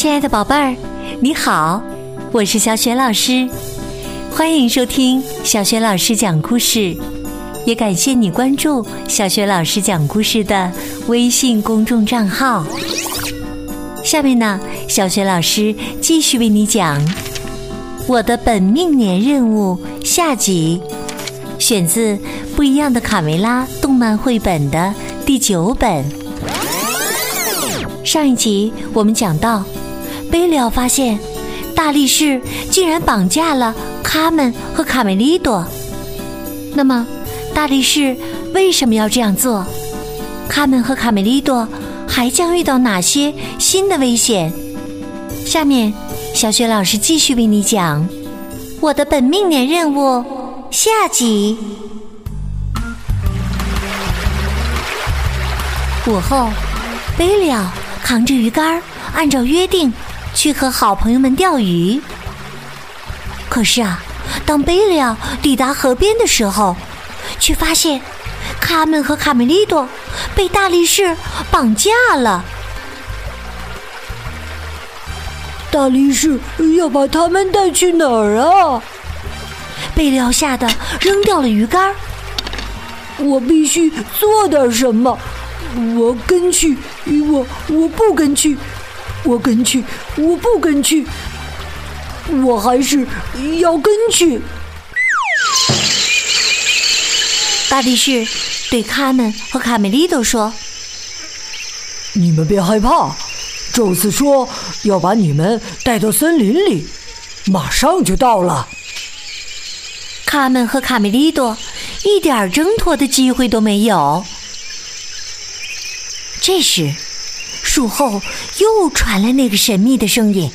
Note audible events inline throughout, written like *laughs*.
亲爱的宝贝儿，你好，我是小雪老师，欢迎收听小雪老师讲故事，也感谢你关注小雪老师讲故事的微信公众账号。下面呢，小雪老师继续为你讲《我的本命年任务》下集，选自《不一样的卡梅拉》动漫绘本的第九本。上一集我们讲到，贝利奥发现大力士竟然绑架了卡门和卡梅利多。那么，大力士为什么要这样做？卡门和卡梅利多还将遇到哪些新的危险？下面，小雪老师继续为你讲《我的本命年任务》下集。午后，贝利奥。扛着鱼竿，按照约定去和好朋友们钓鱼。可是啊，当贝利奥抵达河边的时候，却发现卡门和卡梅利多被大力士绑架了。大力士要把他们带去哪儿啊？贝利奥吓得扔掉了鱼竿。我必须做点什么。我跟去，我我不跟去，我跟去，我不跟去，我还是要跟去。大力士对卡门和卡梅利多说：“你们别害怕，宙斯说要把你们带到森林里，马上就到了。”卡门和卡梅利多一点挣脱的机会都没有。这时，树后又传来那个神秘的声音：“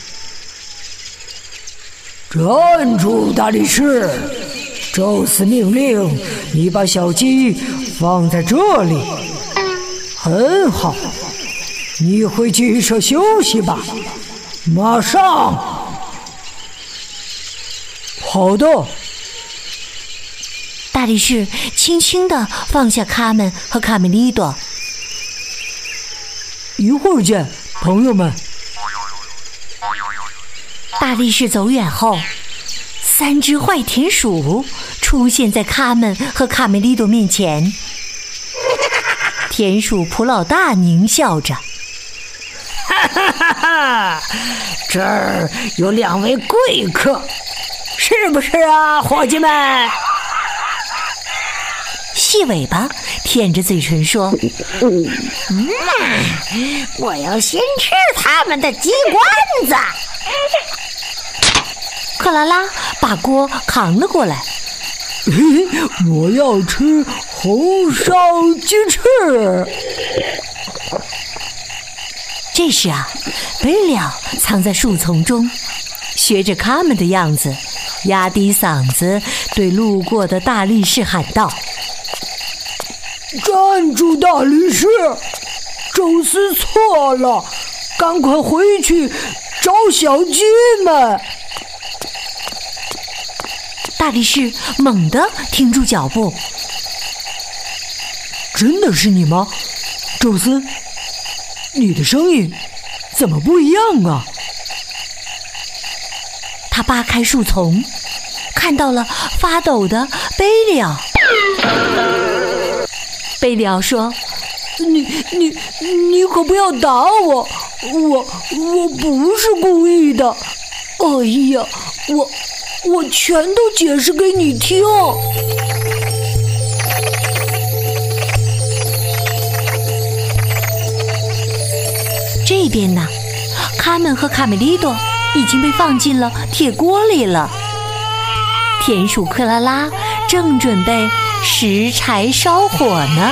站住，大力士！宙斯命令你把小鸡放在这里。很好，你回鸡舍休息吧。马上。好的。”大力士轻轻的放下卡门和卡梅利多。一会儿见，朋友们。大力士走远后，三只坏田鼠出现在卡门和卡梅利多面前。田鼠普老大狞笑着：“哈哈哈哈！这儿有两位贵客，是不是啊，伙计们？”细尾巴舔着嘴唇说：“嗯，我要先吃他们的鸡冠子。”克拉拉把锅扛了过来：“我要吃红烧鸡翅。”这时啊，贝利奥藏在树丛中，学着他们的样子，压低嗓子对路过的大力士喊道。站住，大力士！宙斯错了，赶快回去找小鸡们。大力士猛地停住脚步。真的是你吗，宙斯？你的声音怎么不一样啊？他扒开树丛，看到了发抖的贝利奥。贝利奥说：“你你你可不要打我，我我不是故意的。哎呀，我我全都解释给你听。”这边呢，卡门和卡梅利多已经被放进了铁锅里了。田鼠克拉拉正准备。拾柴烧火呢，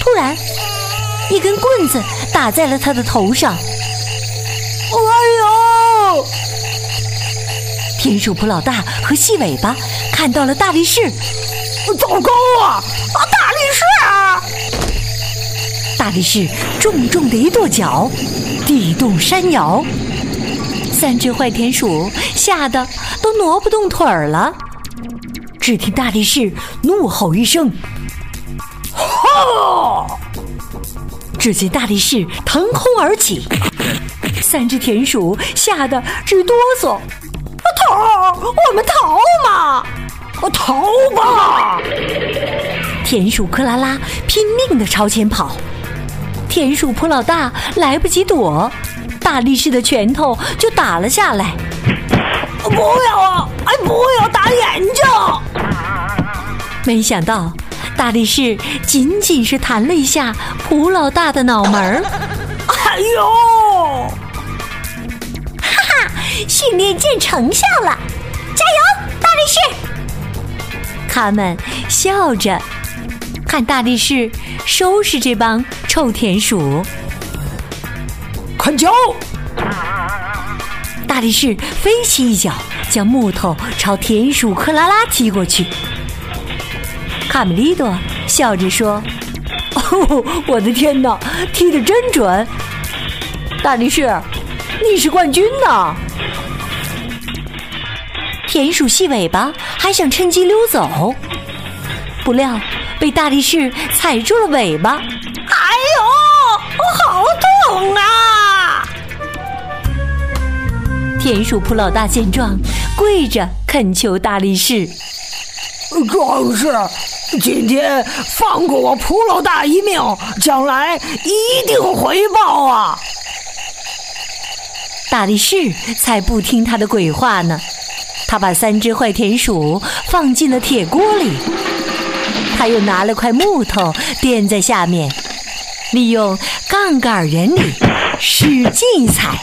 突然，一根棍子打在了他的头上。哎呦！田鼠普老大和细尾巴看到了大力士，糟糕啊！啊，大力士啊！大力士重重的一跺脚，地动山摇。三只坏田鼠吓得都挪不动腿儿了。只听大力士怒吼一声：“哈！”只见大力士腾空而起，三只田鼠吓得直哆嗦。啊逃！我们逃嘛！逃吧！田鼠克拉拉拼命的朝前跑，田鼠普老大来不及躲，大力士的拳头就打了下来。不要啊！哎，不要打眼睛！没想到大力士仅仅是弹了一下普老大的脑门儿。哎呦！哈哈，训练见成效了！加油，大力士！他们笑着看大力士收拾这帮臭田鼠。看脚！大力士飞起一脚，将木头朝田鼠克拉拉踢过去。卡梅利多笑着说：“哦，我的天哪，踢得真准！大力士，你是冠军呐！”田鼠细尾巴还想趁机溜走，不料被大力士踩住了尾巴。哎呦，我好痛啊！田鼠普老大见状，跪着恳求大力士：“壮士，今天放过我普老大一命，将来一定回报啊！”大力士才不听他的鬼话呢。他把三只坏田鼠放进了铁锅里，他又拿了块木头垫在下面，利用杠杆原理使劲踩，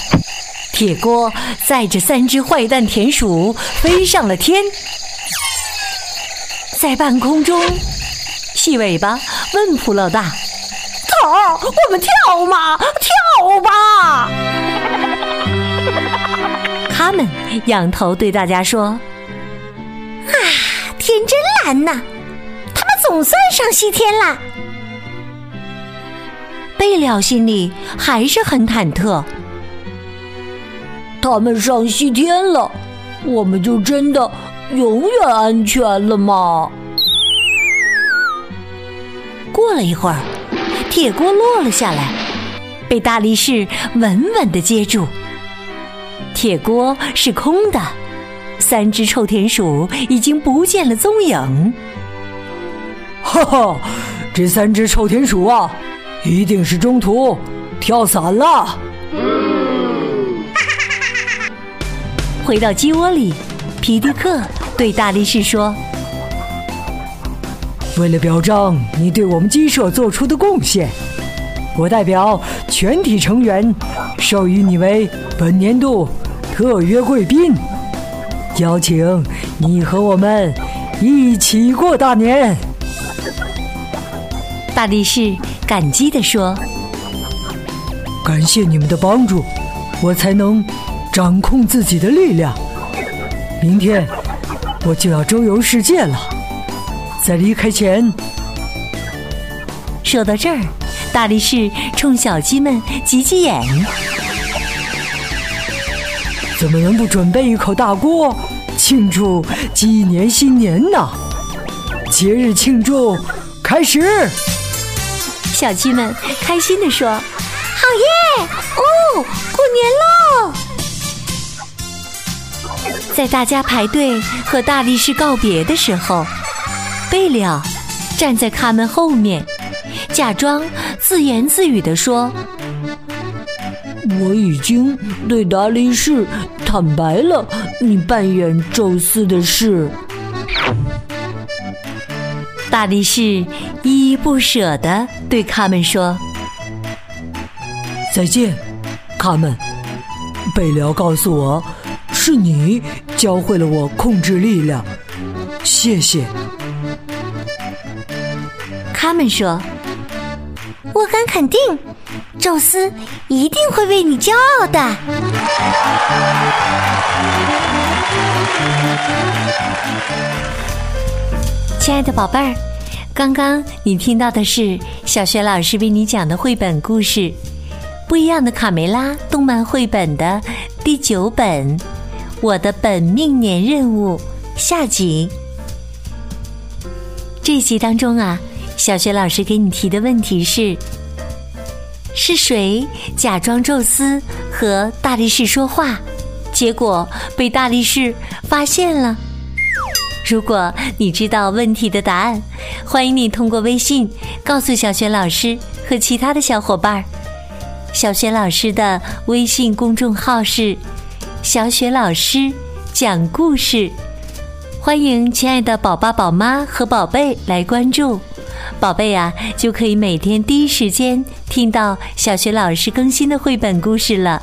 铁锅载着三只坏蛋田鼠飞上了天。在半空中，细尾巴问普老大：“头，我们跳吗？跳吧！” *laughs* 他们仰头对大家说：“啊，天真蓝呐！他们总算上西天啦！”贝了心里还是很忐忑。他们上西天了，我们就真的永远安全了吗？过了一会儿，铁锅落了下来，被大力士稳稳的接住。铁锅是空的，三只臭田鼠已经不见了踪影。哈哈，这三只臭田鼠啊，一定是中途跳伞了。回到鸡窝里，皮迪克对大力士说：“为了表彰你对我们鸡舍做出的贡献，我代表全体成员授予你为本年度。”特约贵宾，邀请你和我们一起过大年。大力士感激地说：“感谢你们的帮助，我才能掌控自己的力量。明天我就要周游世界了，在离开前……”说到这儿，大力士冲小鸡们挤挤眼。怎么能不准备一口大锅庆祝鸡年新年呢？节日庆祝开始！小鸡们开心地说：“好耶！哦，过年喽！”在大家排队和大力士告别的时候，贝了站在他们后面，假装自言自语地说。我已经对大力士坦白了你扮演宙斯的事。大力士依依不舍地对他们说：“再见，卡门。贝辽告诉我，是你教会了我控制力量，谢谢。”他们说：“我敢肯定。”宙斯一定会为你骄傲的，亲爱的宝贝儿。刚刚你听到的是小学老师为你讲的绘本故事《不一样的卡梅拉》动漫绘本的第九本《我的本命年任务》下集。这集当中啊，小雪老师给你提的问题是。是谁假装宙斯和大力士说话，结果被大力士发现了。如果你知道问题的答案，欢迎你通过微信告诉小雪老师和其他的小伙伴儿。小雪老师的微信公众号是“小雪老师讲故事”，欢迎亲爱的宝爸宝妈和宝贝来关注。宝贝呀，就可以每天第一时间听到小学老师更新的绘本故事了。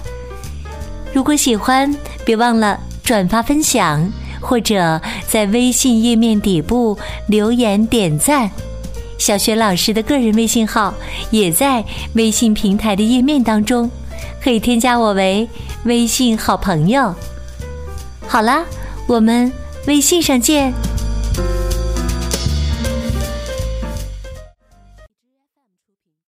如果喜欢，别忘了转发分享，或者在微信页面底部留言点赞。小学老师的个人微信号也在微信平台的页面当中，可以添加我为微信好朋友。好啦，我们微信上见。